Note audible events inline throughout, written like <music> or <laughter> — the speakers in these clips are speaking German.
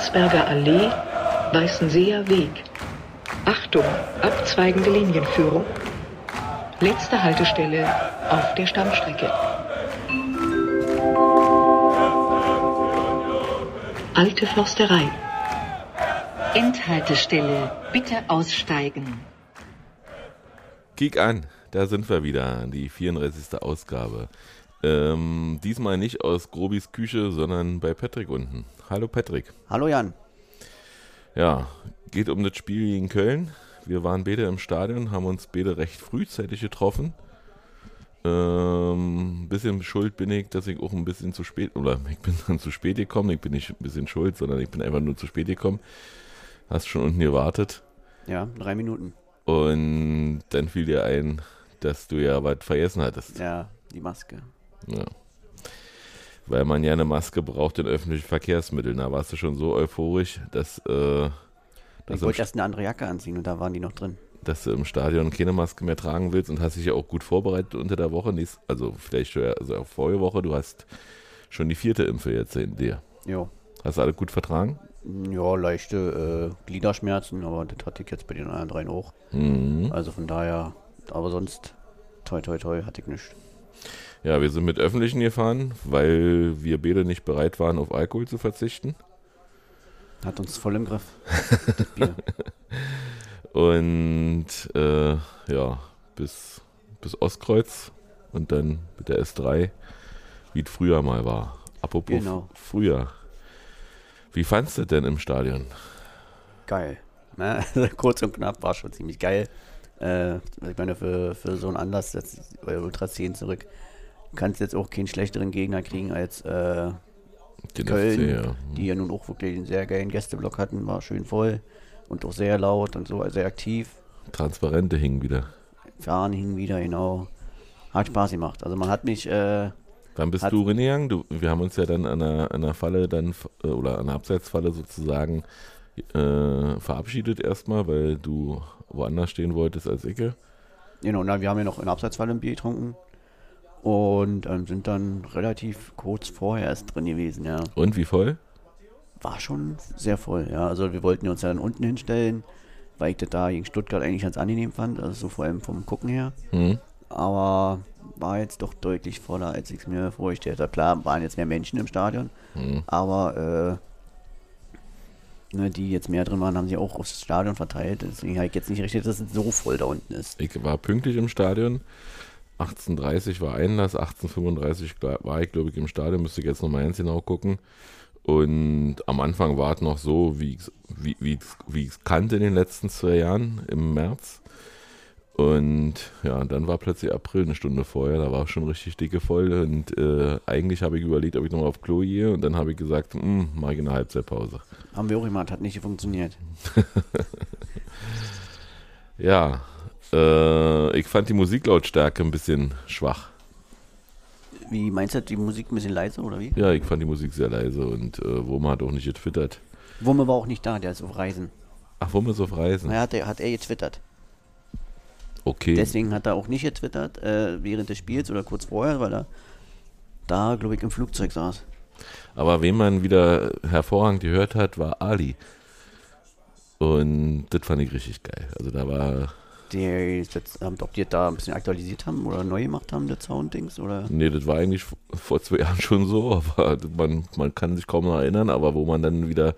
Landsberger Allee, Weißenseer Weg. Achtung, abzweigende Linienführung. Letzte Haltestelle auf der Stammstrecke. Alte Försterei. Endhaltestelle. Bitte aussteigen. Kick an, da sind wir wieder, die 34. Ausgabe. Ähm, diesmal nicht aus Grobis Küche, sondern bei Patrick unten. Hallo Patrick. Hallo Jan. Ja, geht um das Spiel gegen Köln. Wir waren beide im Stadion, haben uns beide recht frühzeitig getroffen. Ähm, ein bisschen schuld bin ich, dass ich auch ein bisschen zu spät, oder <laughs> ich bin dann zu spät gekommen. Ich bin nicht ein bisschen schuld, sondern ich bin einfach nur zu spät gekommen. Hast schon unten gewartet. Ja, drei Minuten. Und dann fiel dir ein, dass du ja was vergessen hattest. Ja, die Maske. Ja. Weil man ja eine Maske braucht in öffentlichen Verkehrsmitteln. Da warst du schon so euphorisch, dass, äh, dass, Ich wollte erst eine andere Jacke anziehen und da waren die noch drin. dass du im Stadion keine Maske mehr tragen willst und hast dich ja auch gut vorbereitet unter der Woche. Also vielleicht schon, also auch vorige Woche. Du hast schon die vierte Impfe jetzt in dir. Jo. Hast du alle gut vertragen? Ja, leichte äh, Gliederschmerzen, aber das hatte ich jetzt bei den anderen dreien auch. Mhm. Also von daher, aber sonst, toi toi toi, hatte ich nichts. Ja, wir sind mit Öffentlichen gefahren, weil wir beide nicht bereit waren, auf Alkohol zu verzichten. Hat uns voll im Griff. <laughs> Und äh, ja, bis, bis Ostkreuz und dann mit der S3, wie es früher mal war. Apropos Genau. früher. Wie fandst du denn im Stadion? Geil. Ne? <laughs> Kurz und knapp war schon ziemlich geil. Äh, ich meine, für, für so einen Anlass, jetzt bei Ultra 10 zurück, kannst jetzt auch keinen schlechteren Gegner kriegen als äh, Köln, FC, ja. die ja nun auch wirklich einen sehr geilen Gästeblock hatten, war schön voll und auch sehr laut und so, sehr aktiv. Transparente hingen wieder. Fahren hing wieder, genau. Hat Spaß gemacht. Also man hat mich, äh, Wann bist du reingegangen? Du, wir haben uns ja dann an einer, einer Falle dann äh, oder an einer Abseitsfalle sozusagen äh, verabschiedet erstmal, weil du woanders stehen wolltest als ich. genau, na, wir haben ja noch in Abseitsfalle ein Bier getrunken und ähm, sind dann relativ kurz vorher erst drin gewesen, ja. Und wie voll? War schon sehr voll, ja. Also wir wollten uns ja dann unten hinstellen, weil ich das da gegen Stuttgart eigentlich ganz angenehm fand, also so vor allem vom Gucken her. Hm? Aber war jetzt doch deutlich voller, als ich es mir vorgestellt habe. Klar, waren jetzt mehr Menschen im Stadion, Hm. aber äh, ne, die jetzt mehr drin waren, haben sie auch aufs Stadion verteilt. Deswegen habe ich jetzt nicht richtig, dass es so voll da unten ist. Ich war pünktlich im Stadion. 18.30 war Einlass, 18.35 gla- war ich, glaube ich, im Stadion. Müsste ich jetzt nochmal ganz genau gucken. Und am Anfang war es noch so, wie ich es wie, wie, ich's- wie ich's kannte in den letzten zwei Jahren im März. Und ja, dann war plötzlich April eine Stunde vorher, da war schon richtig dicke voll. Und äh, eigentlich habe ich überlegt, ob ich nochmal auf Klo gehe. Und dann habe ich gesagt, hm, mache ich eine Halbzeitpause. Haben wir auch gemacht, hat nicht funktioniert. <laughs> Ja, äh, ich fand die Musiklautstärke ein bisschen schwach. Wie meinst du, die Musik ein bisschen leise oder wie? Ja, ich fand die Musik sehr leise und äh, Wurm hat auch nicht getwittert. Wumme war auch nicht da, der ist auf Reisen. Ach, Wurm ist auf Reisen. Na, hat er, hat er getwittert. Okay. Deswegen hat er auch nicht getwittert äh, während des Spiels oder kurz vorher, weil er da, glaube ich, im Flugzeug saß. Aber wen man wieder hervorragend gehört hat, war Ali. Und das fand ich richtig geil. Also da war, Die jetzt, ähm, ob die da ein bisschen aktualisiert haben oder neu gemacht haben, das Sounddings, oder? nee, das war eigentlich vor zwei <laughs> Jahren schon so, aber man, man kann sich kaum noch erinnern, aber wo man dann wieder,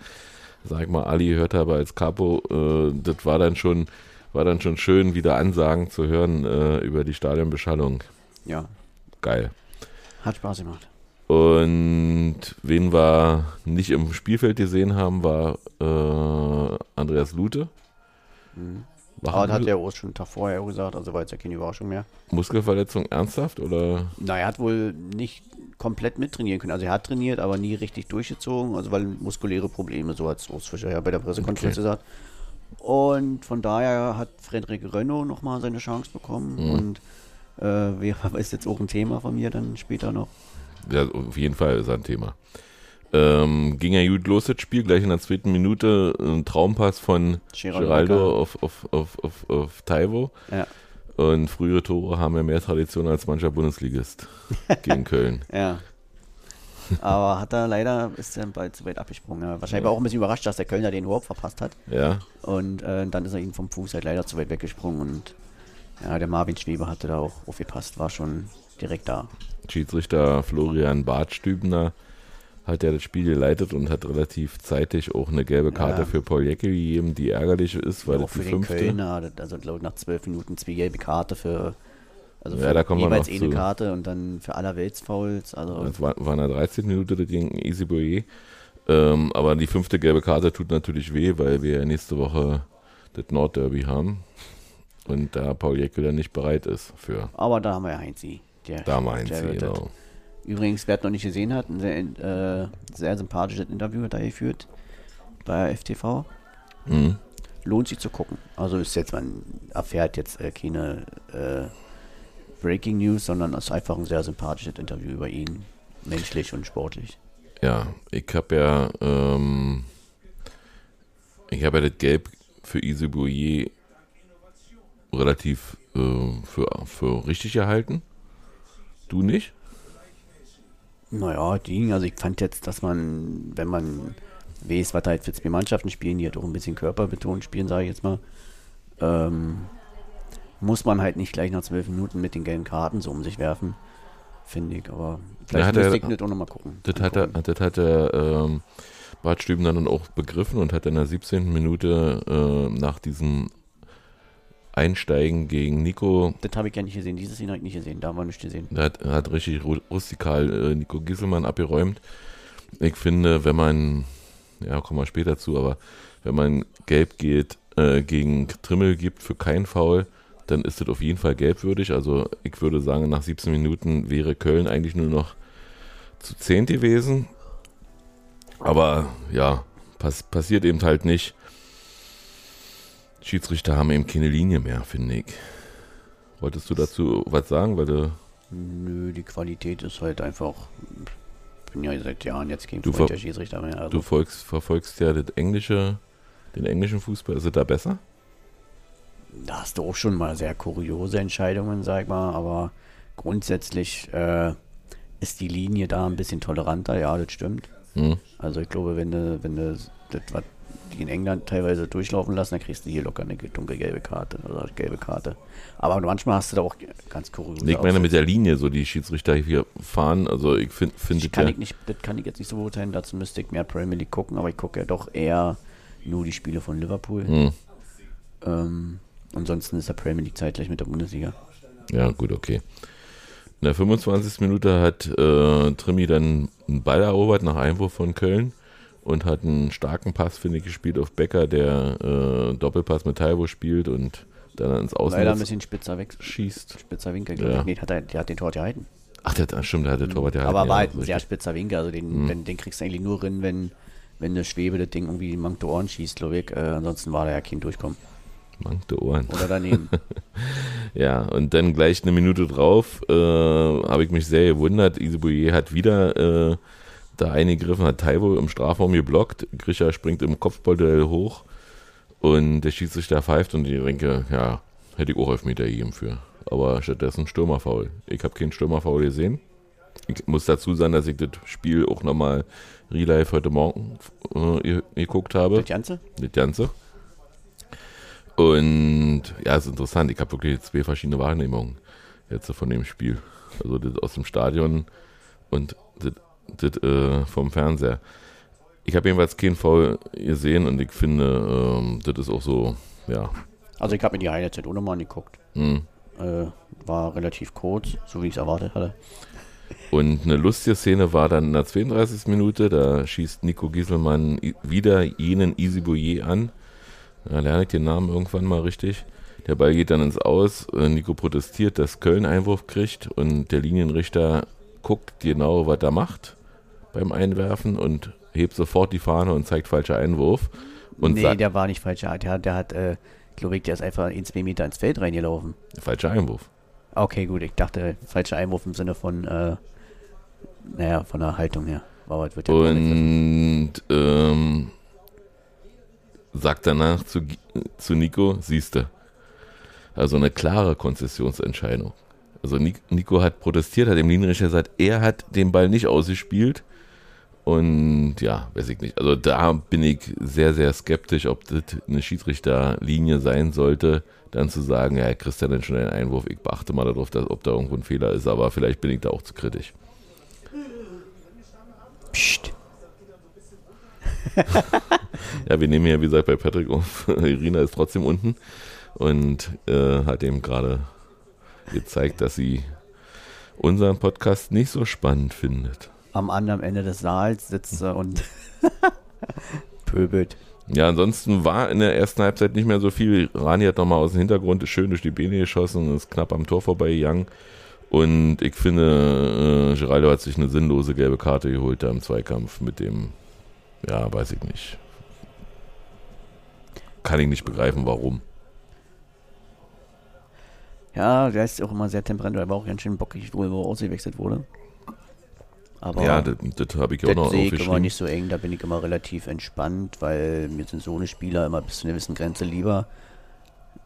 sag ich mal, Ali gehört habe als Capo, äh, das war dann schon, war dann schon schön, wieder Ansagen zu hören äh, über die Stadionbeschallung. Ja, Geil. hat Spaß gemacht. Und wen wir nicht im Spielfeld gesehen haben, war äh, Andreas Lute. Mhm. Aber das hat er auch schon einen Tag vorher gesagt, also war jetzt ja keine Überraschung mehr. Muskelverletzung ernsthaft oder? Na, er hat wohl nicht komplett mittrainieren können. Also er hat trainiert, aber nie richtig durchgezogen, also weil muskuläre Probleme, so hat es Urs Fischer ja bei der Pressekonferenz Okay. gesagt. Und von daher hat Frederik Renault nochmal seine Chance bekommen Mhm. und äh, <laughs> ist jetzt auch ein Thema von mir dann später noch. Ja, auf jeden Fall ist ein Thema. Ähm, ging ja gut los das Spiel, gleich in der zweiten Minute ein Traumpass von Geraldo auf, auf, auf, auf, auf Taiwo. Ja, Und frühere Tore haben ja mehr Tradition als mancher Bundesligist <laughs> gegen Köln. ja. Aber hat er leider, ist er bald zu weit abgesprungen. Ja. Wahrscheinlich war auch ein bisschen überrascht, dass der Kölner den überhaupt verpasst hat. Ja, Und äh, dann ist er ihm vom Fuß halt leider zu weit weggesprungen. Und ja, der Marvin Schwebe hatte da auch aufgepasst, war schon direkt da. Schiedsrichter Florian Bartstübner hat ja das Spiel geleitet und hat relativ zeitig auch eine gelbe Karte Ja. für Paul Jecke gegeben, die ärgerlich ist, weil auch das die für den fünfte. Kölner, also glaube ich nach zwölf Minuten zwei gelbe Karte für, also Ja, für da kommen wir jeweils noch eine zu. Karte und dann für allerweltsfouls. Also Das war, war in der 13. Minute das gegen Easy Boyer. Ähm, aber die fünfte gelbe Karte tut natürlich weh, weil wir ja nächste Woche das Nordderby haben. Und da Paul Jecke dann nicht bereit ist für Aber da haben wir ja Heinzi. Der, da meint sie, genau. Übrigens, wer es noch nicht gesehen hat, ein sehr, äh, sehr sympathisches Interview hat er geführt bei FTV. Mhm. Lohnt sich zu gucken. Also ist jetzt, man erfährt jetzt äh, keine äh, Breaking News, sondern es ist einfach ein sehr sympathisches Interview über ihn. Menschlich und sportlich. Ja, ich habe ja, ähm, ich habe ja das Gelb für Easy Boyer relativ äh, für, für richtig gehalten. Du nicht? Naja, die, also ich fand jetzt, dass man, wenn man weiß, was halt für zwei Mannschaften spielen, die halt auch ein bisschen körperbetont spielen, sage ich jetzt mal, ähm, muss man halt nicht gleich nach zwölf Minuten mit den gelben Karten so um sich werfen, finde ich. Aber vielleicht hat müsste ich das auch nochmal gucken. Das hat er, das hat er ähm, Bart Stüben dann auch begriffen und hat in der 17. Minute äh, nach diesem Einsteigen gegen Nico, Das habe ich ja nicht gesehen, dieses Jahr habe ich nicht gesehen, da haben wir nicht gesehen. da hat, hat richtig ru- rustikal äh, Nico Gisselmann abgeräumt. Ich finde, wenn man, ja, kommen wir später zu, aber wenn man gelb geht, äh, gegen Trimmel gibt für kein Foul, dann ist das auf jeden Fall gelbwürdig. Also ich würde sagen, nach 17 Minuten wäre Köln eigentlich nur noch zu zehnt gewesen. Aber ja, pass, passiert eben halt nicht. Schiedsrichter haben eben keine Linie mehr, finde ich. Wolltest du dazu was sagen? Weil du, Nö, die Qualität ist halt einfach, ich bin ja seit Jahren jetzt kein Du Freund der Schiedsrichter mehr. Also. du folgst, verfolgst ja das englische, den englischen Fußball. Ist es da besser? Da hast du auch schon mal sehr kuriose Entscheidungen, sag ich mal, aber grundsätzlich äh, ist die Linie da ein bisschen toleranter, ja, das stimmt. Hm? Also ich glaube, wenn du, wenn du das, was die in England teilweise durchlaufen lassen, dann kriegst du hier locker eine dunkelgelbe Karte oder gelbe Karte. Aber manchmal hast du da auch ganz kuriose Nee, ich meine mit der Linie, so die Schiedsrichter hier fahren. Also ich finde find Ich es kann ja, ich nicht, das kann ich jetzt nicht so beurteilen, dazu müsste ich mehr Premier League gucken, aber ich gucke ja doch eher nur die Spiele von Liverpool. Hm, Ähm, ansonsten ist der Premier League zeitgleich mit der Bundesliga. ja, gut, okay. In der 25. Minute hat äh, Trimi dann einen Ball erobert nach Einwurf von Köln und hat einen starken Pass, finde ich, gespielt auf Becker, der äh, Doppelpass mit Taiwo spielt und dann ins Leider ein bisschen spitzer weg, schießt. spitzer Winkel, glaube Ja. ich. Nee, hat er, der hat den Tor gehalten. Ach, der, ah, stimmt, der hat der Torwart ja Aber halt, war ja, halt ein richtig. sehr spitzer Winkel. Also den, Mhm. den, den kriegst du eigentlich nur drin, wenn, wenn eine Schwebe das Ding irgendwie in die Ohren schießt, glaube ich. Äh, ansonsten war da ja kein Durchkommen. Mankte Ohren. Oder daneben. <laughs> Ja, und dann gleich eine Minute drauf äh, habe ich mich sehr gewundert. Isebouye hat wieder äh, da eingegriffen, hat Taiwo im Strafraum geblockt. Grisha springt im Kopfballduell hoch und der Schiedsrichter pfeift und ich denke, ja, hätte ich auch Elfmeter gegeben für. Aber stattdessen Stürmerfoul. Ich habe keinen Stürmerfoul gesehen. Ich muss dazu sagen, dass ich das Spiel auch nochmal Relive heute Morgen äh, ge- geguckt habe. das Ganze? Das Ganze. Und ja, ist interessant. Ich habe wirklich zwei verschiedene Wahrnehmungen jetzt von dem Spiel. Also das aus dem Stadion und das, das äh, vom Fernseher. Ich habe jedenfalls keinen Foul gesehen und ich finde, ähm, das ist auch so, ja. Also ich habe mir die Highlights halt auch nochmal angeguckt. Hm. Äh, war relativ kurz, so wie ich es erwartet hatte. Und eine lustige Szene war dann in der 32. Minute, da schießt Nico Gieselmann wieder jenen Easy Boyer an. Da lerne ich den Namen irgendwann mal richtig. Der Ball geht dann ins Aus. äh, Nico protestiert, dass Köln Einwurf kriegt und der Linienrichter guckt genau, was er macht beim Einwerfen und hebt sofort die Fahne und zeigt falscher Einwurf. Und nee, der war nicht falsch. Der, der, hat- äh, glaube ich, der ist einfach in zwei Meter ins Feld reingelaufen. falscher Einwurf. Okay, gut, ich dachte, falscher Einwurf im Sinne von, äh, naja, von der Haltung her. Aber wird ja Und ähm, sagt danach zu, zu Nico, siehste, also eine klare Konzessionsentscheidung. Also Nico hat protestiert, hat dem Linienrichter gesagt, er hat den Ball nicht ausgespielt. Und ja, weiß ich nicht. Also da bin ich sehr, sehr skeptisch, ob das eine Schiedsrichterlinie sein sollte, dann zu sagen, ja, Christian dann schon einen Einwurf, ich beachte mal darauf, dass, ob da irgendwo ein Fehler ist, aber vielleicht bin ich da auch zu kritisch. Psst. <laughs> ja, wir nehmen ja, wie gesagt, bei Patrick auf. <laughs> Irina ist trotzdem unten und äh, hat ihm gerade gezeigt, dass sie unseren Podcast nicht so spannend findet. Am anderen Ende des Saals sitzt sie und <laughs> pöbelt. Ja, ansonsten war in der ersten Halbzeit nicht mehr so viel. Rani hat nochmal aus dem Hintergrund schön durch die Beine geschossen und ist knapp am Tor vorbeigegangen. Und ich finde, äh, Geraldo hat sich eine sinnlose gelbe Karte geholt da im Zweikampf mit dem, ja, weiß ich nicht. Kann ich nicht begreifen, warum. Ja, der ist auch immer sehr temperament, er war auch ganz schön bockig, wo er ausgewechselt wurde. Aber ja, das, das habe ich auch noch sehe ich immer nicht so eng, da bin ich immer relativ entspannt, weil mir sind so eine Spieler immer bis zu einer gewissen Grenze lieber.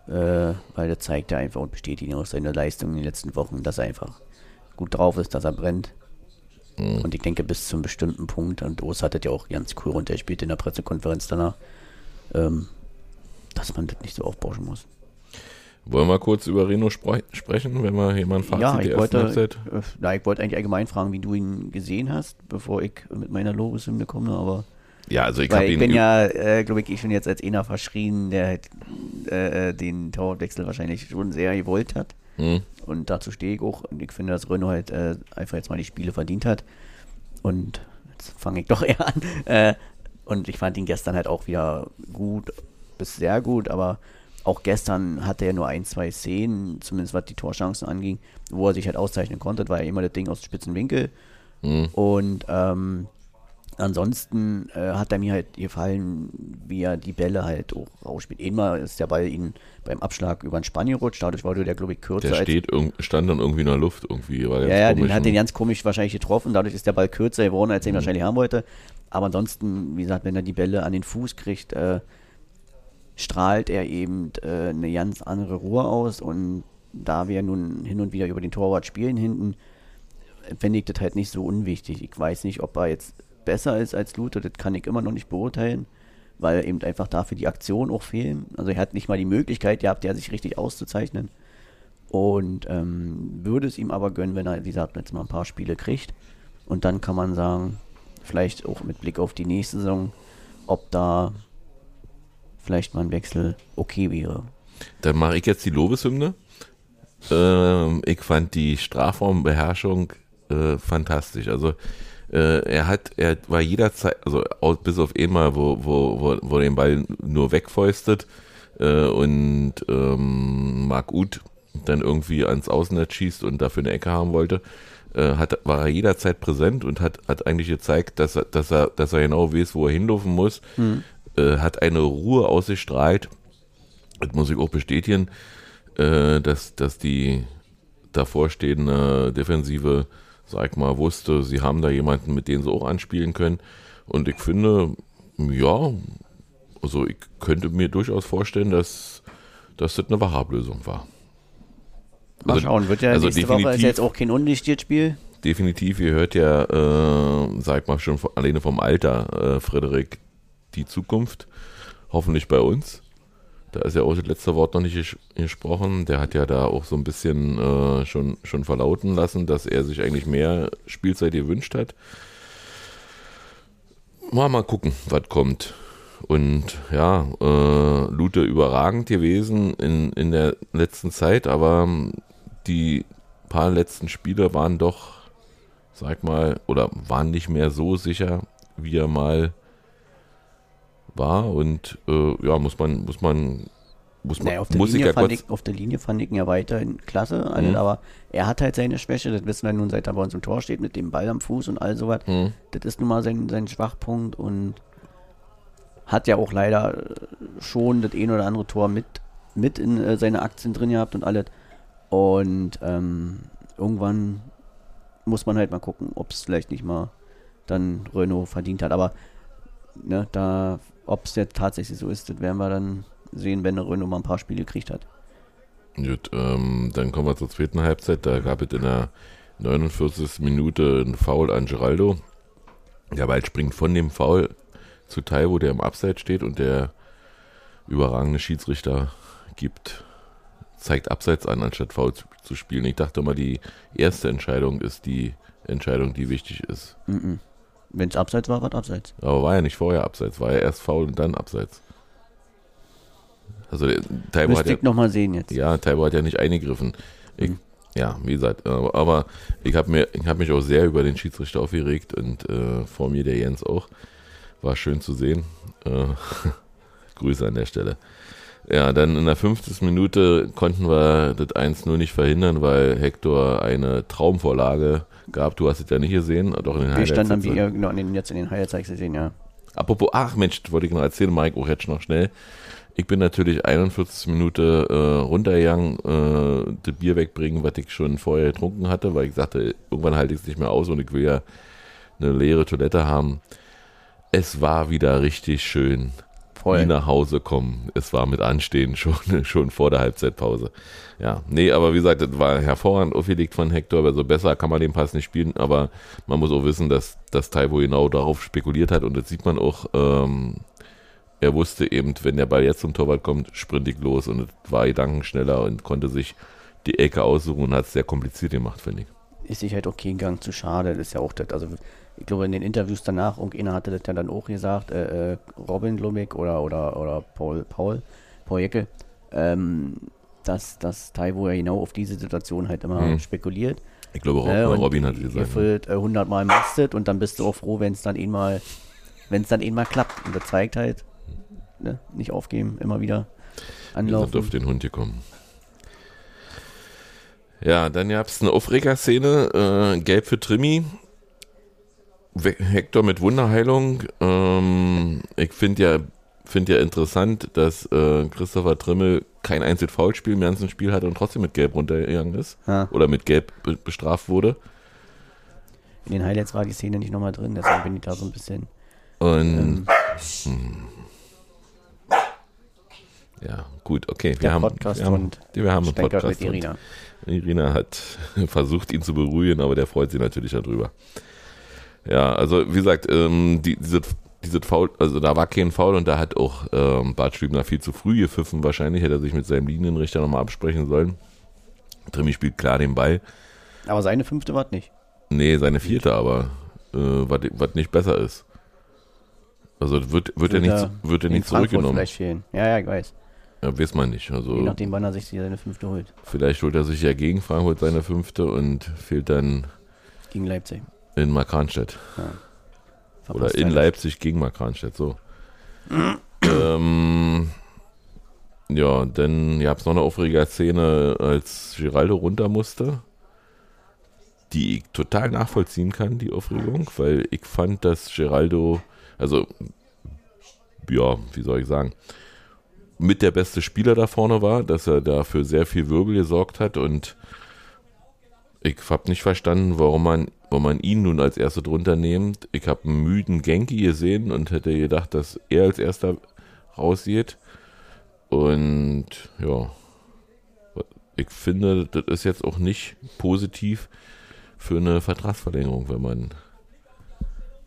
Äh, weil der zeigt ja einfach und bestätigt auch seine Leistung in den letzten Wochen, dass er einfach gut drauf ist, dass er brennt. Mhm. Und ich denke, bis zu einem bestimmten Punkt, und Urs hat das ja auch ganz cool runtergespielt in der Pressekonferenz danach, ähm, dass man das nicht so aufbauschen muss. Wollen wir kurz über Reno spre sprechen, wenn wir jemanden Fazit ja, ich wollte, Halbzeit? Äh, na, ich wollte eigentlich allgemein fragen, wie du ihn gesehen hast, bevor ich mit meiner Lobeshymne komme, aber ja, also ich, ich bin ja, äh, glaube ich, ich bin jetzt als einer verschrien, der äh, äh, den Torwechsel wahrscheinlich schon sehr gewollt hat. Hm. Und dazu stehe ich auch. Und ich finde, dass Renault halt äh, einfach jetzt mal die Spiele verdient hat. Und jetzt fange ich doch <laughs> eher an. Äh, und ich fand ihn gestern halt auch wieder gut, bis sehr gut, aber auch gestern hatte er nur ein, zwei Szenen, zumindest was die Torchancen anging, wo er sich halt auszeichnen konnte, war ja immer das Ding aus dem spitzen Winkel. Mhm. Und ähm, ansonsten äh, hat er mir halt gefallen, wie er die Bälle halt auch rausspielt. Einmal ist der Ball ihn beim Abschlag über den Spanien rutscht, dadurch war der, glaube ich, kürzer. Der steht, stand dann irgendwie in der Luft irgendwie. War ja, ja, den hat den ganz komisch wahrscheinlich getroffen, dadurch ist der Ball kürzer geworden, als er ihn mhm. wahrscheinlich haben wollte. Aber ansonsten, wie gesagt, wenn er die Bälle an den Fuß kriegt, äh, strahlt er eben äh, eine ganz andere Ruhe aus und da wir nun hin und wieder über den Torwart spielen hinten, fände ich das halt nicht so unwichtig. Ich weiß nicht, ob er jetzt besser ist als Luther, das kann ich immer noch nicht beurteilen, weil eben einfach dafür die Aktionen auch fehlen. Also er hat nicht mal die Möglichkeit gehabt, ja, sich richtig auszuzeichnen. Und ähm, würde es ihm aber gönnen, wenn er, wie gesagt, jetzt mal ein paar Spiele kriegt. Und dann kann man sagen, vielleicht auch mit Blick auf die nächste Saison, ob da vielleicht mal ein Wechsel okay wäre. Dann mache ich jetzt die Lobeshymne. Ähm, ich fand die Strafraumbeherrschung äh, fantastisch. Also äh, er hat, er war jederzeit, also bis auf einmal, wo, wo, wo, wo den Ball nur wegfäustet äh, und ähm, Marc Uth dann irgendwie ans Außennetz schießt und dafür eine Ecke haben wollte, äh, hat, war er jederzeit präsent und hat, hat eigentlich gezeigt, dass er, dass er, dass er genau weiß, wo er hinlaufen muss. Mhm äh, hat eine Ruhe ausgestrahlt. Das muss ich auch bestätigen, äh, dass, dass die davorstehende Defensive, sag ich mal, wusste, sie haben da jemanden, mit dem sie auch anspielen können. Und ich finde, ja, also ich könnte mir durchaus vorstellen, dass, dass das eine Wachablösung war. Mal also, schauen, wird ja also nächste Woche ist jetzt auch kein undichtiert Spiel. Definitiv, ihr hört ja, äh, sag mal schon alleine vom Alter, äh, Frederik, die Zukunft. Hoffentlich bei uns. Da ist ja auch das letzte Wort noch nicht gesprochen. Der hat ja da auch so ein bisschen äh, schon, schon verlauten lassen, dass er sich eigentlich mehr Spielzeit gewünscht hat. Mal, mal gucken, was kommt. Und ja, äh, Lute überragend gewesen in, in der letzten Zeit, aber die paar letzten Spiele waren doch, sag mal, oder waren nicht mehr so sicher, wie er mal war und äh, ja, muss man, muss man, muss man, naja, auf, der muss Linie fand ich, auf der Linie fand ich ihn ja weiterhin klasse, also, mhm. aber er hat halt seine Schwäche, das wissen wir nun, seit er bei uns im Tor steht, mit dem Ball am Fuß und all sowas. Mhm. Das ist nun mal sein, sein Schwachpunkt und hat ja auch leider schon das ein oder andere Tor mit, mit in äh, seine Aktien drin gehabt und alles. Und ähm, irgendwann muss man halt mal gucken, ob es vielleicht nicht mal dann Renault verdient hat. Aber ne, da ob es jetzt tatsächlich so ist, das werden wir dann sehen, wenn der Renault mal ein paar Spiele gekriegt hat. Gut, ähm, dann kommen wir zur zweiten Halbzeit. Da gab es in der 49. Minute einen Foul an Geraldo. Der Ball springt von dem Foul zu Taiwo, der im Abseits steht und der überragende Schiedsrichter gibt, zeigt Abseits an, anstatt Foul zu, zu spielen. Ich dachte immer, die erste Entscheidung ist die Entscheidung, die wichtig ist. Mhm. Wenn es abseits war, war es abseits. Aber war ja nicht vorher Abseits, war ja erst Foul und dann Abseits. Also der, Taiwo hat ja, ich nochmal sehen jetzt. ja, Taiwo hat ja nicht eingegriffen. Ich, Mhm. Ja, wie gesagt, aber, aber ich habe mir, ich habe mich auch sehr über den Schiedsrichter aufgeregt und äh, vor mir der Jens auch. War schön zu sehen. Äh, <laughs> Grüße an der Stelle. Ja, dann in der 50. Minute konnten wir das 1-0 nicht verhindern, weil Hector eine Traumvorlage gab. Du hast es ja nicht gesehen, doch in den Wir Highlights standen dann wie, ja, genau, jetzt in den Highlights gesehen, ja. Apropos, ach Mensch, das wollte ich noch erzählen, Mike, auch jetzt noch schnell. Ich bin natürlich 41 Minute äh, runtergegangen, äh, das Bier wegbringen, was ich schon vorher getrunken hatte, weil ich sagte, irgendwann halte ich es nicht mehr aus und ich will ja eine leere Toilette haben. Es war wieder richtig schön. Voll. Wie nach Hause kommen. Es war mit Anstehen schon, <laughs> schon vor der Halbzeitpause. Ja, nee, aber wie gesagt, das war hervorragend aufgelegt von Hector, also besser kann man den Pass nicht spielen, aber man muss auch wissen, dass, dass Taibo genau darauf spekuliert hat und das sieht man auch, ähm, er wusste eben, wenn der Ball jetzt zum Torwart kommt, sprint ich los und war gedankenschneller und konnte sich die Ecke aussuchen und hat es sehr kompliziert gemacht, finde ich. Ist sich halt auch kein Gang zu schade. Das ist ja auch das, also ich glaube in den Interviews danach, irgendeiner hatte das ja dann auch gesagt, äh, äh, Robin Glumig oder, oder, oder Paul, Paul, Paul Jeckel, ähm, dass, dass Taiwo ja genau auf diese Situation halt immer Hm. spekuliert. Ich glaube, Rob, Äh, und Robin hat gesagt. ne? füllt, äh, 100 Mal mastet und dann bist du auch froh, wenn es dann eh mal, wenn es dann eh mal klappt. Und das zeigt halt, ne, nicht aufgeben, immer wieder Wir sind auf anlaufen. den Hund gekommen. Ja, dann gab es eine Aufregerszene, äh, gelb für Trimi. We- Hector mit Wunderheilung. Ähm, ich finde ja, find ja interessant, dass äh, Christopher Trimmel kein einziges Foulspiel im ganzen Spiel hatte und trotzdem mit Gelb runtergegangen ist. Ja. Oder mit Gelb be bestraft wurde. In den Highlights war die Szene nicht nochmal drin, deshalb bin ich da so ein bisschen. Und Ähm, ja, gut, okay. Wir haben, Podcast wir haben, wir haben einen Podcast. mit und- Irina. Irina hat <laughs> versucht, ihn zu beruhigen, aber der freut sich natürlich darüber. Ja, also wie gesagt, ähm, die, diese, diese Foul, also da war kein Foul und da hat auch ähm, Bart Stübner viel zu früh gepfiffen. Wahrscheinlich hätte er sich mit seinem Linienrichter nochmal absprechen sollen. Trimi spielt klar den Ball. Aber seine fünfte war nicht. Nee, seine vierte aber, äh, was, nicht besser ist. Also wird, wird er nicht, wird er nicht zurückgenommen. vielleicht fehlen. Ja, ja, ich weiß. Ja, weiß man nicht. Also Je nachdem, wann er sich seine fünfte holt. vielleicht holt er sich ja gegen Frankfurt seine fünfte und fehlt dann Gegen Leipzig. in Markranstädt. Verpasst Oder in. Leipzig gegen Markranstädt, so. <clears throat> ähm, ja, dann gab es noch eine aufregende Szene, als Giraldo runter musste, die ich total nachvollziehen kann, die Aufregung, weil ich fand, dass Giraldo, also, ja, wie soll ich sagen, mit der beste Spieler da vorne war, dass er da für sehr viel Wirbel gesorgt hat und ich habe nicht verstanden, warum man, warum man ihn nun als Erster drunter nimmt. Ich habe einen müden Genki gesehen und hätte gedacht, dass er als Erster rausgeht. Und ja, ich finde, das ist jetzt auch nicht positiv für eine Vertragsverlängerung, wenn man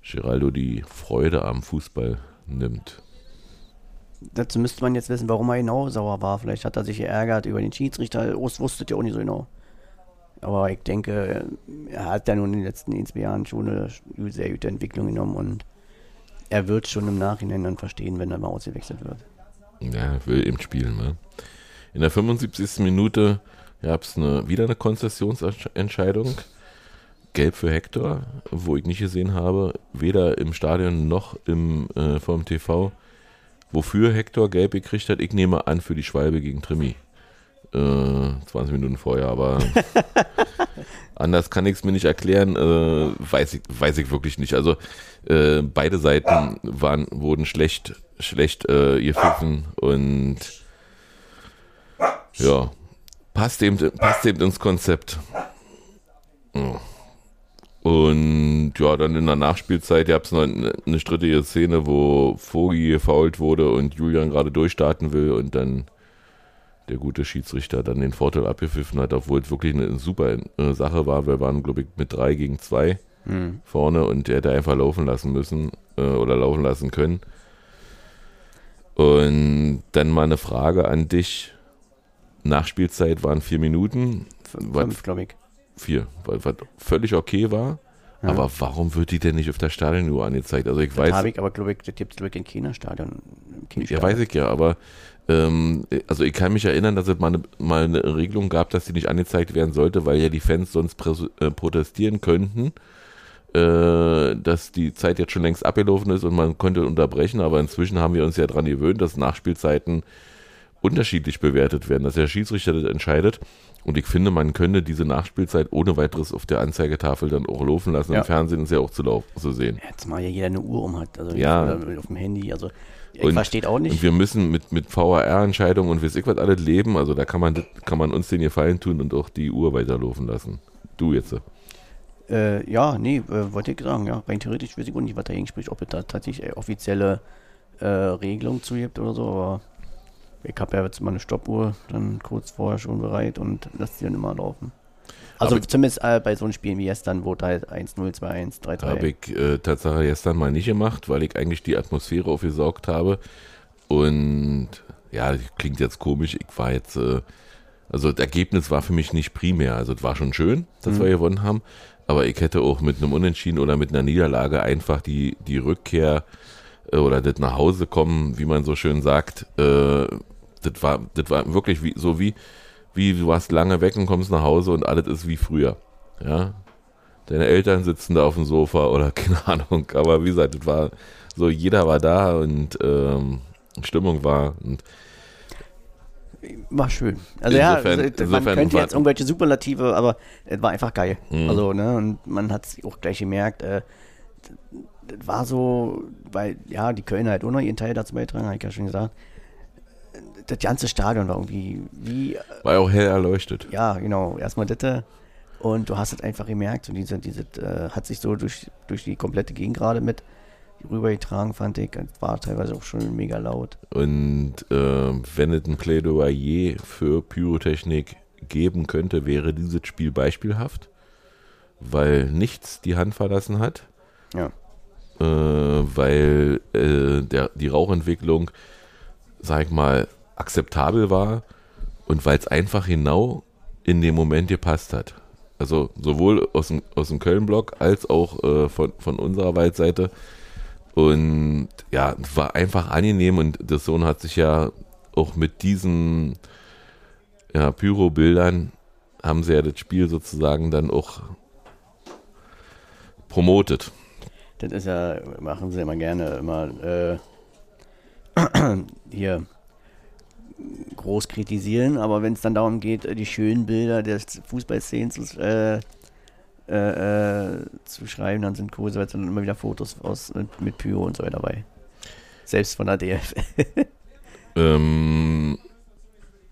Geraldo die Freude am Fußball nimmt. Dazu müsste man jetzt wissen, warum er genau sauer war. Vielleicht hat er sich geärgert über den Schiedsrichter. Das wusste ja auch nicht so genau. Aber ich denke, er hat ja nun in den letzten ein, zwei Jahren schon eine sehr gute Entwicklung genommen und er wird schon im Nachhinein dann verstehen, wenn er mal ausgewechselt wird. Ja, will eben spielen. Ne? In der 75. Minute gab es eine, wieder eine Konzessionsentscheidung. Gelb für Hector, wo ich nicht gesehen habe, weder im Stadion noch im, äh, vom TV, wofür Hector gelb gekriegt hat. Ich nehme an für die Schwalbe gegen Trimi. Äh, 20 Minuten vorher, aber <laughs> anders kann ich es mir nicht erklären. Äh, weiß, ich, weiß ich wirklich nicht. Also äh, beide Seiten waren, wurden schlecht, schlecht äh, gepfiffen und ja, passt eben, passt eben ins Konzept. Ja. Und ja, dann in der Nachspielzeit gab es noch eine, strittige Szene, wo Vogi gefault wurde und Julian gerade durchstarten will und dann der gute Schiedsrichter dann den Vorteil abgepfiffen hat, obwohl es wirklich eine super äh, Sache war. Wir waren, glaube ich, mit drei gegen zwei Hm. vorne und der hätte einfach laufen lassen müssen äh, oder laufen lassen können. Und dann mal eine Frage an dich. Nachspielzeit waren vier Minuten? Fünf, glaube ich. Vier, was, was völlig okay war. Ja. Aber warum wird die denn nicht auf der Stadionuhr angezeigt? Also ich Das weiß, habe ich aber, glaube ich, das gibt es, glaube ich, in keiner Stadion. Ja, weiß ich ja, aber ähm, also ich kann mich erinnern, dass es mal eine, mal eine Regelung gab, dass die nicht angezeigt werden sollte, weil ja die Fans sonst äh, protestieren könnten, äh, dass die Zeit jetzt schon längst abgelaufen ist und man könnte unterbrechen, aber inzwischen haben wir uns ja daran gewöhnt, dass Nachspielzeiten unterschiedlich bewertet werden, dass der Schiedsrichter das entscheidet. Und ich finde, man könnte diese Nachspielzeit ohne weiteres auf der Anzeigetafel dann auch laufen lassen. Ja. Im Fernsehen ist ja auch zu, lauf, zu sehen. Jetzt mal ja jeder eine Uhr um hat, also Ja. auf dem Handy, also ich Und- versteht auch Und nicht. wir müssen mit, mit VAR-Entscheidungen und weiß ich was alles leben. Also da kann man, kann man uns den Gefallen tun und auch die Uhr weiterlaufen lassen. Du jetzt. Äh, ja, nee, äh, wollte ich sagen, ja, rein theoretisch weiß ich auch nicht, was dagegen spricht, ob es da tatsächlich offizielle äh, Regelung zu gibt oder so, aber ich habe ja jetzt mal eine Stoppuhr dann kurz vorher schon bereit und lasse die dann immer laufen. Also Aber- zumindest äh, bei so einem Spielen wie gestern, wo halt 1-0, 2-1, 3-3. Habe ich äh, Tatsache gestern mal nicht gemacht, weil ich eigentlich die Atmosphäre aufgesaugt habe. Und ja, klingt jetzt komisch. Ich war jetzt, äh, also das Ergebnis war für mich nicht primär. Also es war schon schön, dass Mhm. wir gewonnen haben. Aber ich hätte auch mit einem Unentschieden oder mit einer Niederlage einfach die, die Rückkehr oder das nach Hause kommen, wie man so schön sagt, äh, das war, das war wirklich wie, so wie, wie du warst lange weg und kommst nach Hause und alles ist wie früher. Ja. Deine Eltern sitzen da auf dem Sofa oder <laughs> keine Ahnung. Aber wie gesagt, das war so, jeder war da und ähm, Stimmung war. Und War schön. Also ja, Insofern- also, man könnte jetzt irgendwelche Superlative, aber es war einfach geil. Mhm. Also, ne, und man hat es auch gleich gemerkt, äh, das war so, weil, ja, die Kölner halt auch noch ihren Teil dazu beitragen, habe ich ja schon gesagt. Das ganze Stadion war irgendwie, wie, war ja auch hell erleuchtet. ja, genau, erstmal das und du hast es einfach gemerkt, so diese, diese, äh, hat sich so durch, durch die komplette Gegend gerade mit rübergetragen, fand ich. Es war teilweise auch schon mega laut. Und äh, wenn es ein Plädoyer für Pyrotechnik geben könnte, wäre dieses Spiel beispielhaft, weil nichts die Hand verlassen hat. Ja. Äh, weil äh, der, die Rauchentwicklung, sag ich mal, akzeptabel war und weil es einfach genau in dem Moment gepasst hat. Also sowohl aus dem, aus dem Köln-Block als auch äh, von, von unserer Waldseite. Und ja, war einfach angenehm und der Sohn hat sich ja auch mit diesen ja, Pyro-Bildern haben sie ja das Spiel sozusagen dann auch promotet. Das ist ja, machen sie immer gerne, immer äh, <clears throat> hier groß kritisieren, aber wenn es dann darum geht, die schönen Bilder der Fußballszenen zu, äh, äh, äh, zu schreiben, dann sind Kurse dann immer wieder Fotos aus, mit, mit Pyro und so weiter dabei. Selbst von der DF. <laughs> Ähm,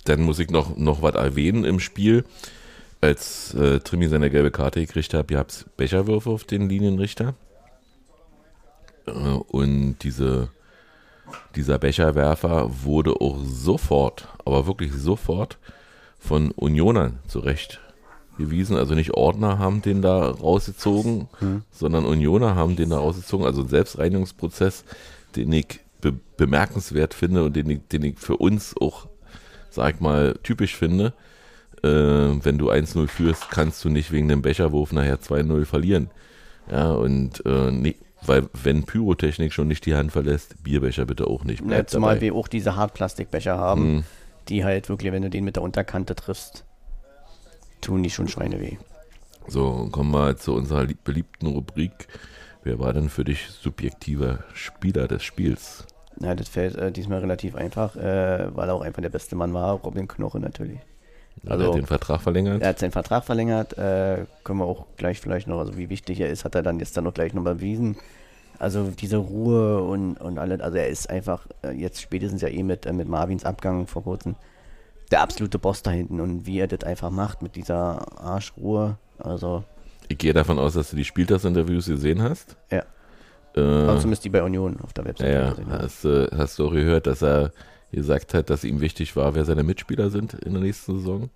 dann muss ich noch, noch was erwähnen im Spiel. Als äh, Trimi seine gelbe Karte gekriegt hat, ihr habt Becherwürfe auf den Linienrichter. Äh, und diese, dieser Becherwerfer wurde auch sofort, aber wirklich sofort von Unionern zurechtgewiesen. Also nicht Ordner haben den da rausgezogen, sondern Unioner haben den da rausgezogen. Also ein Selbstreinigungsprozess, den ich be bemerkenswert finde und den ich, den ich für uns auch, sag ich mal, typisch finde. Äh, wenn du 1-0 führst, kannst du nicht wegen dem Becherwurf nachher 2-0 verlieren. Ja, und äh, nee, weil wenn Pyrotechnik schon nicht die Hand verlässt, Bierbecher bitte auch nicht. Bleibt zumal dabei. wir auch diese Hartplastikbecher haben, Mhm. die halt wirklich, wenn du den mit der Unterkante triffst, tun die schon Schweine weh. So, kommen wir zu unserer lieb- beliebten Rubrik. Wer war denn für dich subjektiver Spieler des Spiels? Ja, das fällt äh, diesmal relativ einfach, äh, weil er auch einfach der beste Mann war, Robin Knoche natürlich. Also, Also- hat den Vertrag verlängert? Er hat seinen Vertrag verlängert, äh, können wir auch gleich vielleicht noch, also wie wichtig er ist, hat er dann jetzt dann noch gleich noch bewiesen. Also diese Ruhe und, und alles, also er ist einfach äh, jetzt spätestens ja eh mit, äh, mit Marvins Abgang vor kurzem der absolute Boss da hinten und wie er das einfach macht mit dieser Arschruhe, also Ich gehe davon aus, dass du die Spieltagsinterviews gesehen hast. Ja. Äh, also zumindest die bei Union auf der ja, Website. ja, hast, du- hast du auch gehört, dass er gesagt hat, dass ihm wichtig war, wer seine Mitspieler sind in der nächsten Saison.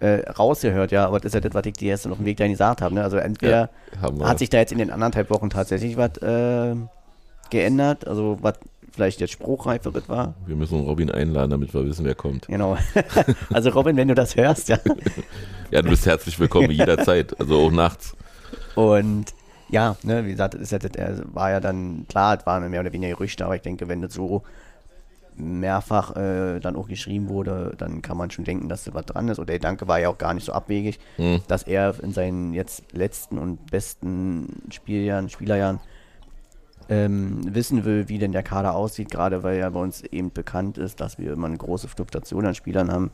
Äh, rausgehört, ja, aber das ist ja das, was ich dir erst auf dem Weg dahin gesagt habe. Ne? Also entweder wir. hat sich da jetzt in den anderthalb Wochen tatsächlich was äh, geändert, also was vielleicht jetzt spruchreiferes war. Wir müssen Robin einladen, damit wir wissen, wer kommt. Genau. <laughs> also Robin, wenn du das hörst, ja. <laughs> Ja, du bist herzlich willkommen jederzeit, also auch nachts. Und ja, ne, wie gesagt, das ja, war ja dann klar, es waren mehr oder weniger Gerüchte, aber ich denke, wenn das so mehrfach äh, dann auch geschrieben wurde, dann kann man schon denken, dass da was dran ist. Und der Gedanke war ja auch gar nicht so abwegig, Hm. dass er in seinen jetzt letzten und besten Spieljahren, Spielerjahren ähm, wissen will, wie denn der Kader aussieht, gerade weil ja bei uns eben bekannt ist, dass wir immer eine große Fluktuation an Spielern haben.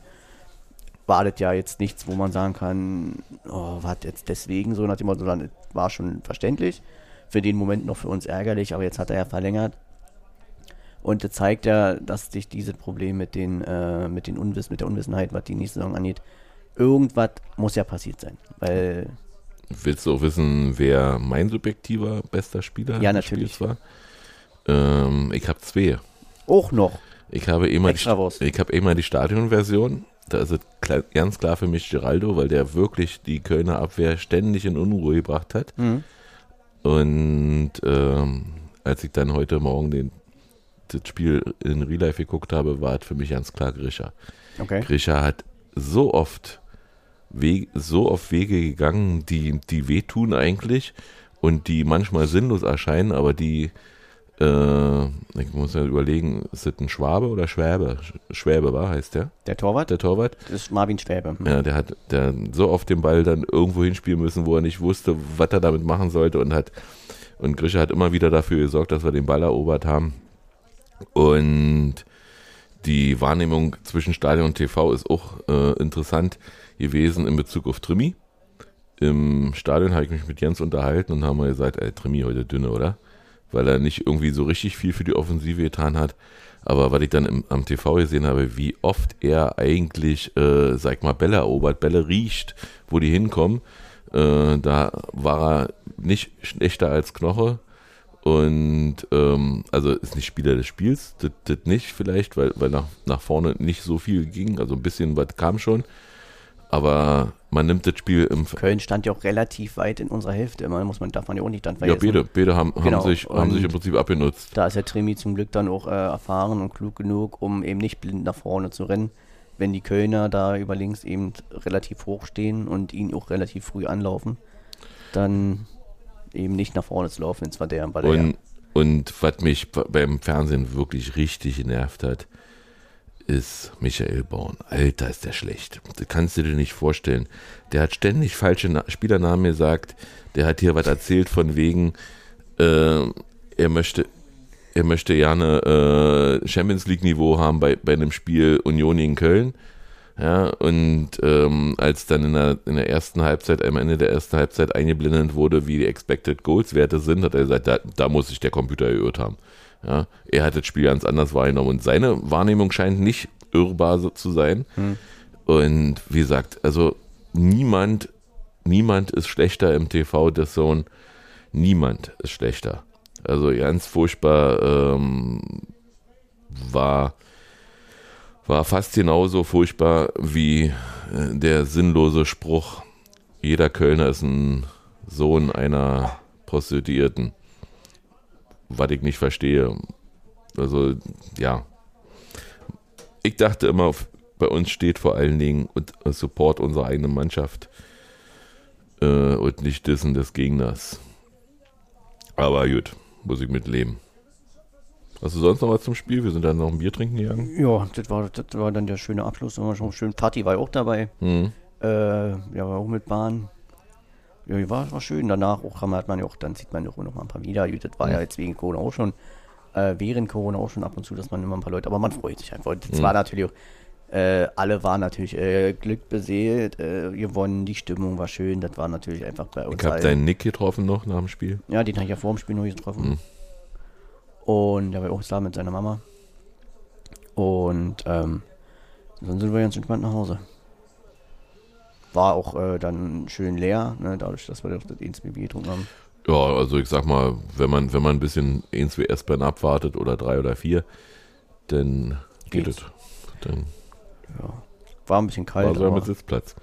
War das ja jetzt nichts, wo man sagen kann, oh, was jetzt deswegen so nach dem Motto, sondern es war schon verständlich. Für den Moment noch für uns ärgerlich, aber jetzt hat er ja verlängert. Und das zeigt ja, dass sich dieses Problem mit den, äh, mit den Unwiss, mit der Unwissenheit, was die nächste Saison angeht, irgendwas muss ja passiert sein. Weil, Willst du auch wissen, wer mein subjektiver bester Spieler Ja, natürlich. War? Ähm, ich habe zwei. auch noch, Ich habe immer die, Extrawurst. ich habe immer die Stadionversion. Da ist es ganz klar für mich Geraldo, weil der wirklich die Kölner Abwehr ständig in Unruhe gebracht hat. Mhm. Und ähm, als ich dann heute Morgen den, das Spiel in Real Life geguckt habe, war es für mich ganz klar Grisha. okay. Grisha hat so oft Wege, so oft Wege gegangen, die, die wehtun eigentlich und die manchmal sinnlos erscheinen, aber die, äh, ich muss ja überlegen, ist das ein Schwabe oder Schwäbe? Sch- Schwäbe war, heißt der, Der Torwart, der Torwart? das ist Marvin Schwäbe. Hm. Ja, der hat der so oft den Ball dann irgendwo hinspielen müssen, wo er nicht wusste, was er damit machen sollte und hat und Grisha hat immer wieder dafür gesorgt, dass wir den Ball erobert haben. Und die Wahrnehmung zwischen Stadion und TV ist auch äh, interessant gewesen in Bezug auf Trimi. Im Stadion habe ich mich mit Jens unterhalten und haben wir gesagt, ey, Trimi heute dünne, oder? Weil er nicht irgendwie so richtig viel für die Offensive getan hat. Aber was ich dann im, am TV gesehen habe, wie oft er eigentlich, äh, sag mal, Bälle erobert, Bälle riecht, wo die hinkommen, äh, da war er nicht schlechter als Knoche. Und ähm, also ist nicht Spieler des Spiels, das, das nicht vielleicht, weil, weil nach, nach vorne nicht so viel ging, also ein bisschen was kam schon. Aber man nimmt das Spiel im Köln stand ja auch relativ weit in unserer Hälfte, immer muss man, darf man ja auch nicht dann Ja, vergessen. beide, beide haben, Genau, haben, sich, haben sich im Prinzip abgenutzt. Da ist der Trimi zum Glück dann auch äh, erfahren und klug genug, um eben nicht blind nach vorne zu rennen, wenn die Kölner da über links eben relativ hoch stehen und ihn auch relativ früh anlaufen, dann eben nicht nach vorne zu laufen, ins der weil ja, Und, und was mich beim Fernsehen wirklich richtig genervt hat, ist Michael Born. Alter, ist der schlecht. Das kannst du dir nicht vorstellen. Der hat ständig falsche Na Spielernamen gesagt. Der hat hier was erzählt von wegen, äh, er möchte, er möchte gerne äh, Champions League Niveau haben bei, bei einem Spiel Union in Köln. Ja, und ähm, als dann in der, in der ersten Halbzeit, am Ende der ersten Halbzeit eingeblendet wurde, wie die Expected Goals Werte sind, hat er gesagt, da, da muss sich der Computer geirrt haben. Ja, er hat das Spiel ganz anders wahrgenommen und seine Wahrnehmung scheint nicht irrbar so zu sein. Und wie gesagt, also niemand, niemand ist schlechter im TV des Zone. Niemand ist schlechter. Also ganz furchtbar ähm, war war fast genauso furchtbar wie äh, der sinnlose Spruch, jeder Kölner ist ein Sohn einer Prostituierten. Was ich nicht verstehe. Also, ja. Ich dachte immer, bei uns steht vor allen Dingen und äh, Support unserer eigenen Mannschaft äh, und nicht dessen des Gegners. Aber gut, muss ich mit du sonst noch was zum Spiel? Wir sind dann noch ein Bier trinken gegangen. ja, das war, das war dann der schöne Abschluss, war schon schön, Party war auch dabei, Hm. äh, ja, war auch mit Bahn. Ja, war, war schön. Danach auch kann man, hat man ja auch, dann sieht man ja auch noch mal ein paar wieder. Das war ja jetzt wegen Corona auch schon, äh, während Corona auch schon ab und zu, dass man immer ein paar Leute, aber man freut sich einfach. Das war natürlich auch, äh, alle waren natürlich äh, Glück beseelt, äh, gewonnen, die Stimmung war schön, das war natürlich einfach bei uns. Ich habe deinen Nick getroffen noch nach dem Spiel. Ja, den habe ich ja vor dem Spiel noch getroffen. Mhm. Und der war auch da mit seiner Mama. Und ähm, dann sind wir ganz entspannt nach Hause. War auch äh, dann schön leer, ne, dadurch, dass wir das ins Bier getrunken haben. Ja, also ich sag mal, wenn man, wenn man ein bisschen wie S-Bahn abwartet oder drei oder vier, dann geht geht's. es. Dann Ja. War ein bisschen kalt. war sogar mit Sitzplatz.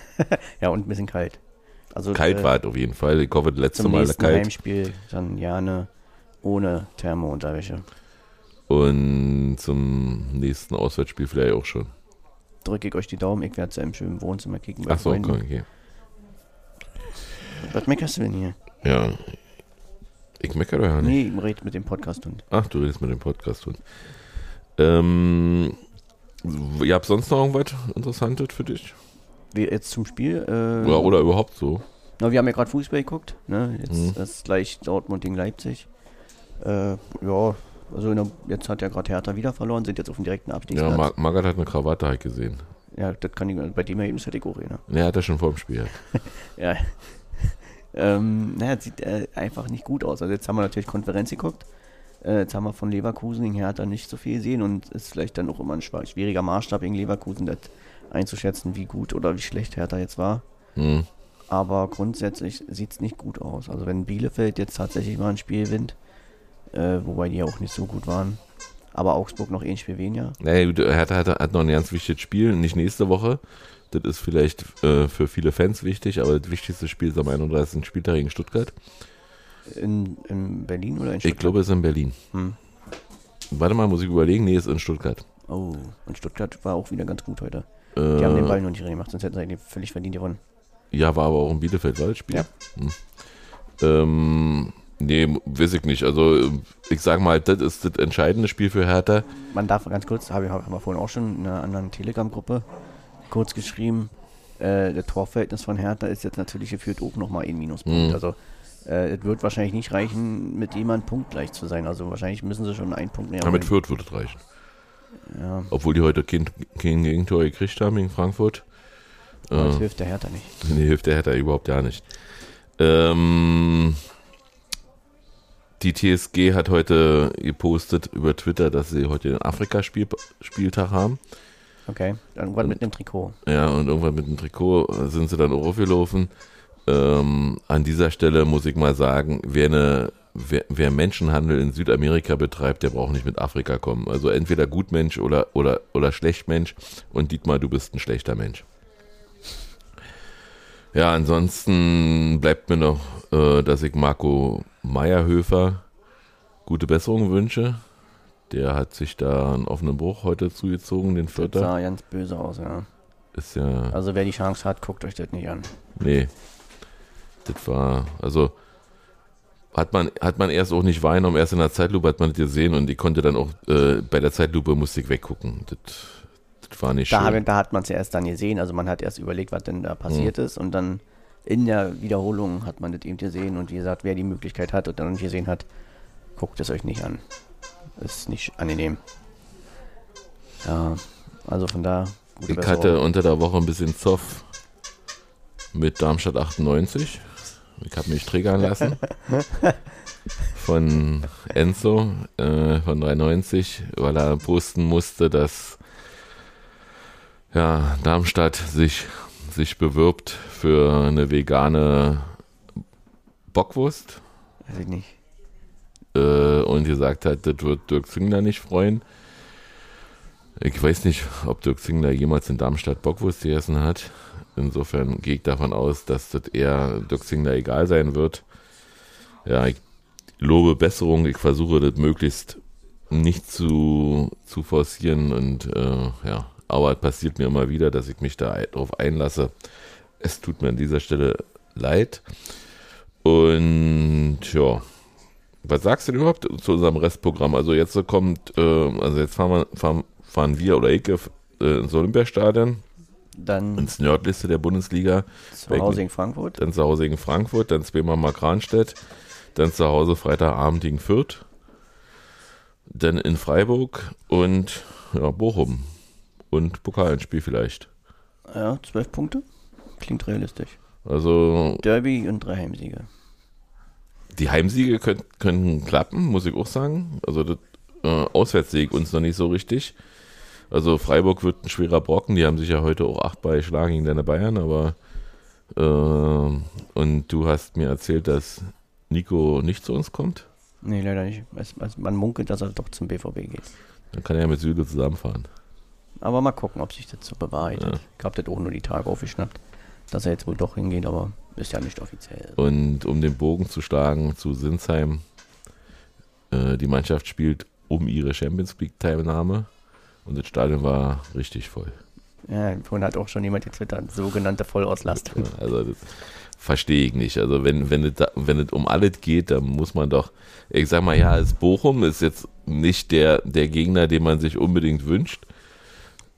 <laughs> ja, und ein bisschen kalt. Also, Kalt äh, war es auf jeden Fall. Ich hoffe, das letzte Zum Mal nächsten kalt. Heimspiel dann gerne ohne Thermounterwäsche. Und zum nächsten Auswärtsspiel vielleicht auch schon. Drücke ich euch die Daumen, ich werde ja im schönen Wohnzimmer kicken. bei Ach so, Freunden. okay, okay. Was meckerst du denn hier? Ja. Ich meckere doch ja nicht. Nee, ich rede mit dem Podcast-Hund. Ach, du redest mit dem Podcast. Und, ähm, ihr habt sonst noch irgendwas Interessantes für dich? Wir jetzt zum Spiel. Äh, Ja, oder überhaupt so? Na, wir haben ja gerade Fußball geguckt. Ne? Jetzt Mhm. ist gleich Dortmund gegen Leipzig. Äh, ja, also der, jetzt hat ja gerade Hertha wieder verloren, sind jetzt auf dem direkten Ja, Abstiegsplatz. Mar Margaret hat eine Krawatte halt gesehen. Ja, das kann ich, bei dem Ergebnis hätte ich auch. Ne, hat er schon vor dem Spiel. <laughs> Ja. ähm, naja, sieht äh, einfach nicht gut aus. Also jetzt haben wir natürlich Konferenz geguckt. Äh, jetzt haben wir von Leverkusen gegen Hertha nicht so viel gesehen und ist vielleicht dann auch immer ein schwieriger Maßstab gegen Leverkusen, das einzuschätzen, wie gut oder wie schlecht Hertha jetzt war. Hm. Aber grundsätzlich sieht es nicht gut aus. Also wenn Bielefeld jetzt tatsächlich mal ein Spiel gewinnt, äh, wobei die auch nicht so gut waren, aber Augsburg noch ein Spiel weniger. Gut, Hertha hat, hat noch ein ganz wichtiges Spiel, nicht nächste Woche. Das ist vielleicht äh, für viele Fans wichtig, aber das wichtigste Spiel ist am 31. Spieltag gegen Stuttgart. In, in Berlin oder in Ich Stuttgart? glaube, es ist in Berlin. Hm. Warte mal, muss ich überlegen? Nee, es ist in Stuttgart. Oh, und Stuttgart war auch wieder ganz gut heute. Äh, Die haben den Ball noch nicht reingemacht, sonst hätten sie eigentlich völlig verdient gewonnen. Ja, war aber auch in Bielefeld, war das Spiel? Ja. Hm. Ähm, nee, weiß ich nicht. Also, ich sag mal, das ist das entscheidende Spiel für Hertha. Man darf ganz kurz, habe ich haben wir vorhin auch schon in einer anderen Telegram-Gruppe kurz geschrieben, äh, das Torverhältnis von Hertha ist jetzt natürlich geführt auch nochmal ein Minuspunkt. Mhm. Also äh, es wird wahrscheinlich nicht reichen, mit jemandem punktgleich zu sein. Also wahrscheinlich müssen sie schon einen Punkt mehr Ja, mit. Fürth würde es reichen. Ja, Obwohl die heute kein, kein Gegentor gekriegt haben gegen Frankfurt. aber das Äh, hilft der Hertha nicht. Nee, hilft der Hertha überhaupt ja nicht. Ähm, die TSG hat heute gepostet über Twitter, dass sie heute den Afrika-Spieltag haben. Okay, irgendwann mit einem Trikot. Ja, und irgendwann mit dem Trikot sind sie dann auch aufgelaufen. Ähm, an dieser Stelle muss ich mal sagen, wer, eine, wer, wer Menschenhandel in Südamerika betreibt, der braucht nicht mit Afrika kommen. Also entweder Gutmensch oder, oder, oder Schlechtmensch. Und Dietmar, du bist ein schlechter Mensch. Ja, ansonsten bleibt mir noch, äh, dass ich Marco Meyerhöfer gute Besserung wünsche. Der hat sich da einen offenen Bruch heute zugezogen, den Das Vierter. sah ganz böse aus, ja. Ist ja. Also wer die Chance hat, guckt euch das nicht an. Nee. Das war, also hat man, hat man erst auch nicht wahrgenommen, erst in der Zeitlupe hat man das gesehen und ich konnte dann auch, äh, bei der Zeitlupe musste ich weggucken. Das, das war nicht Da, schön. habe, da hat man es ja erst dann gesehen. Also man hat erst überlegt, was denn da passiert Mhm. ist und dann in der Wiederholung hat man das eben gesehen und wie gesagt, wer die Möglichkeit hat und dann nicht gesehen hat, guckt es euch nicht an. Ist nicht angenehm. Ja, also von da ich Besserung. hatte unter der Woche ein bisschen Zoff mit Darmstadt 98. Ich habe mich triggern lassen. <laughs> von Enzo äh, von 93, weil er posten musste, dass ja, Darmstadt sich, sich bewirbt für eine vegane Bockwurst Weiß ich nicht. äh, und gesagt hat, das wird Dirk Zingler nicht freuen. Ich weiß nicht, ob Dirk Zingler jemals in Darmstadt Bockwurst gegessen hat. Insofern gehe ich davon aus, dass das eher Dirk Zingler egal sein wird. Ja, ich lobe Besserung. Ich versuche das möglichst nicht zu, zu forcieren und äh, ja, aber es passiert mir immer wieder, dass ich mich da drauf einlasse. Es tut mir an dieser Stelle leid. Und ja, was sagst du denn überhaupt zu unserem Restprogramm? Also jetzt kommt, äh, also jetzt fahren wir, fahren, fahren wir oder ich äh, ins Olympiastadion, Dann ins Nordliste der Bundesliga, zu Hause in Frankfurt. dann zu Hause gegen Frankfurt, dann zweimal mal Kranstedt, dann zu Hause Freitagabend gegen Fürth, dann in Freiburg und ja, Bochum und Pokalspiel vielleicht. Ja, zwölf Punkte. Klingt realistisch. Also Derby und drei Heimsiege. die Heimsiege können, können klappen, muss ich auch sagen. Also das äh, Auswärtssieg uns noch nicht so richtig. Also Freiburg wird ein schwerer Brocken, die haben sich ja heute auch acht bei geschlagen gegen deine Bayern, aber äh, und du hast mir erzählt, dass Nico nicht zu uns kommt. Nee, leider nicht. Es, es, man munkelt, dass er doch zum BVB geht. Dann kann er ja mit Süle zusammenfahren. Aber mal gucken, ob sich das so bewahrheitet. Ja. Ich habe das auch nur die Tage aufgeschnappt, dass er jetzt wohl doch hingeht, aber ist ja nicht offiziell. Und um den Bogen zu schlagen zu Sinsheim, äh, die Mannschaft spielt um ihre Champions League-Teilnahme und das Stadion war richtig voll. Ja, vorhin hat auch schon jemand getwittert, sogenannte Vollauslastung. Also das verstehe ich nicht. Also wenn, wenn, es wenn es um alles geht, dann muss man doch, ich sag mal, ja, es Bochum ist jetzt nicht der, der Gegner, den man sich unbedingt wünscht.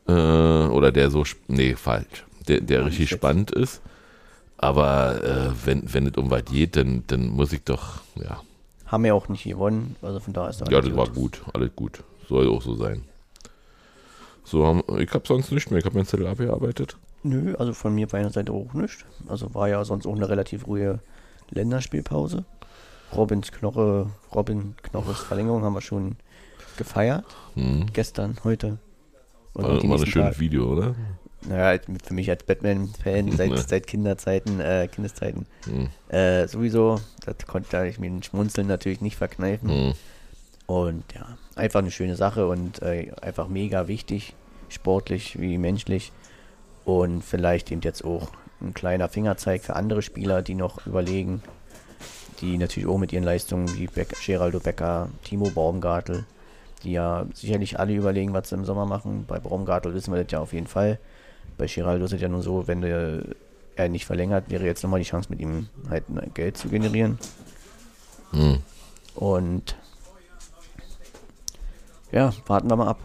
Äh, oder der so, nee, falsch. Der, der richtig spannend ist. Aber äh, wenn, wenn es um was geht, dann, dann muss ich doch, ja. Haben wir auch nicht gewonnen, also von da ist da Ja, das war gut. Alles gut. Soll auch so sein. So, haben, ich habe sonst nicht mehr. Ich habe mein Zettel abgearbeitet. Nö, also von mir meiner Seite auch nicht. Also war ja sonst auch eine relativ ruhige Länderspielpause. Robins Knoche, Robin Knoches Verlängerung haben wir schon gefeiert. Hm. Gestern, heute. Und War, war ein schönes Tage. Video, oder? Naja, für mich als Batman-Fan seit, seit Kinderzeiten, äh, Kindeszeiten, Hm. äh, sowieso, das konnte ich mir den Schmunzeln natürlich nicht verkneifen. Hm. Und ja, einfach eine schöne Sache und äh, einfach mega wichtig, sportlich wie menschlich. Und vielleicht eben jetzt auch ein kleiner Fingerzeig für andere Spieler, die noch überlegen, die natürlich auch mit ihren Leistungen wie Beck, Geraldo Becker, Timo Baumgartel, die ja sicherlich alle überlegen, was sie im Sommer machen. Bei Baumgartel wissen wir das ja auf jeden Fall. Bei Geraldo ist es ja nur so, wenn der, er nicht verlängert, wäre jetzt nochmal die Chance, mit ihm halt Geld zu generieren. Hm. Und ja, warten wir mal ab.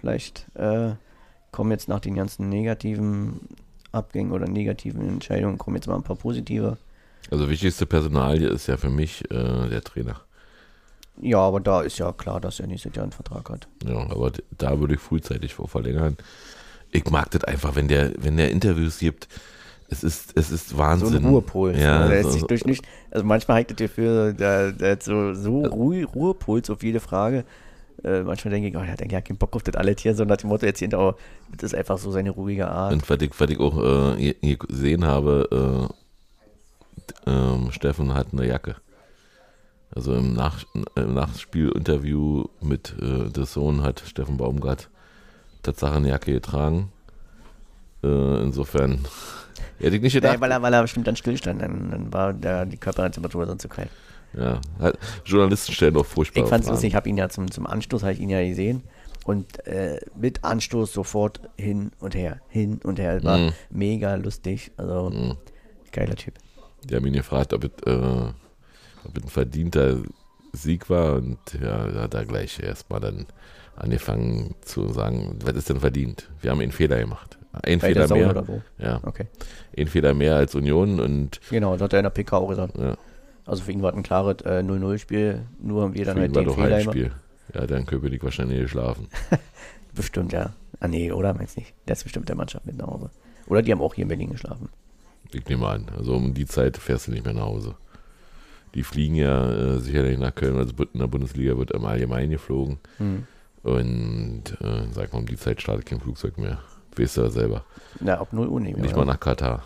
Vielleicht äh, kommen jetzt nach den ganzen negativen Abgängen oder negativen Entscheidungen, kommen jetzt mal ein paar positive. Also wichtigste Personalie ist ja für mich äh, der Trainer. Ja, aber da ist ja klar, dass er nächstes Jahr einen Vertrag hat. Ja, aber da würde ich frühzeitig vor verlängern. Ich mag das einfach, wenn der, wenn der Interviews gibt. Es ist, es ist So Wahnsinn. ein Ruhepol. Ja, der so, durch nicht, also manchmal haltet ihr für, der, der hat so, so Ruhe, Ruhepuls auf jede Frage. Äh, manchmal denke ich, oh, der hat eigentlich gar keinen Bock auf das alles hier, so nach dem Motto, jetzt hier, oh, das ist einfach so seine ruhige Art. Und was ich, was ich auch äh, gesehen habe, äh, ähm, Steffen hat eine Jacke. Also im, Nach im Nachspielinterview mit äh, The Sohn hat Steffen Baumgart Tatsache eine Jacke getragen. Äh, insofern <laughs> hätte ich nicht Nee, gedacht. weil, er, weil er bestimmt dann stillstand, dann, dann war der, die Körpertemperatur sonst zu kalt. Ja, hat, Journalisten stellen doch furchtbar Ich fand's lustig, ich habe ihn ja zum, zum Anstoß, habe ich ihn ja gesehen. Und äh, mit Anstoß sofort hin und her, hin und her. War Mhm. mega lustig. Also, Mhm. geiler Typ. Die haben ihn gefragt, ob es, äh, ob es ein verdienter Sieg war und ja, da hat er gleich erstmal dann angefangen zu sagen, was ist denn verdient? Wir haben einen Fehler gemacht. Ein Bei Fehler mehr. oder wo? Ja, Okay. ein Fehler mehr als Union und Genau, das hat er in der PK auch gesagt. ja, Also für ihn war es ein klares äh, 0-0-Spiel, nur haben wir dann für ihn halt war den doch Fehler gemacht. Heimspiel. Ja, dann Köpenick wahrscheinlich geschlafen. <laughs> Bestimmt, ja. Ah nee, oder? Meinst nicht. Der ist bestimmt der Mannschaft mit nach Hause. Oder die haben auch hier in Berlin geschlafen. Ich nehme an. Also um die Zeit fährst du nicht mehr nach Hause. Die fliegen ja äh, sicherlich nach Köln, also in der Bundesliga wird im Allgemeinen geflogen. Hm. Und äh, sag mal, um die Zeit startet kein Flugzeug mehr. Weißt du ja selber. Na, ab 0 Uhr nicht mehr. Nicht mal nach Katar.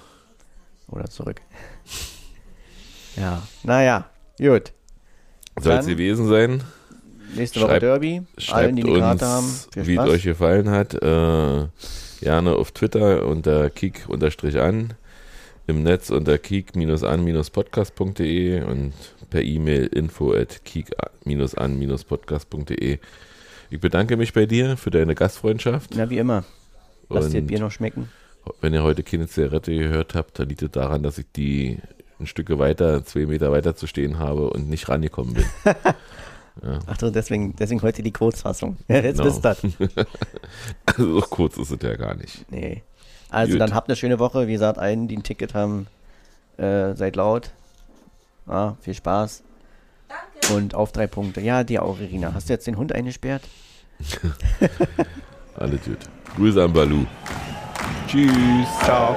Oder zurück. <laughs> ja, naja, gut. Soll es gewesen sein. Nächste Woche Schreibt- Derby. Allen, Schreibt die die Karte haben. wie es euch gefallen hat. Äh, gerne auf Twitter unter kick-an, im Netz unter kick-an-podcast.de und per E-Mail info at kick-an-podcast.de. Ich bedanke mich bei dir für deine Gastfreundschaft. Na, wie immer. Lasst ihr Und Bier noch schmecken. wenn ihr heute keine Zigarette gehört habt, dann liegt es daran, dass ich die ein Stück weiter, zwei Meter weiter zu stehen habe und nicht rangekommen bin. <laughs> Ach so, deswegen, deswegen heute die Kurzfassung. Jetzt Genau. wisst ihr das. <laughs> Also so kurz ist es ja gar nicht. Nee. Also Gut. dann habt eine schöne Woche. Wie gesagt, allen, die ein Ticket haben, äh, seid laut. Ja, viel Spaß. Danke. Und auf drei Punkte. Ja, dir auch, Irina. Hast du jetzt den Hund eingesperrt? <laughs> Alles gut. Grüße an Balu. Tschüss. Ciao.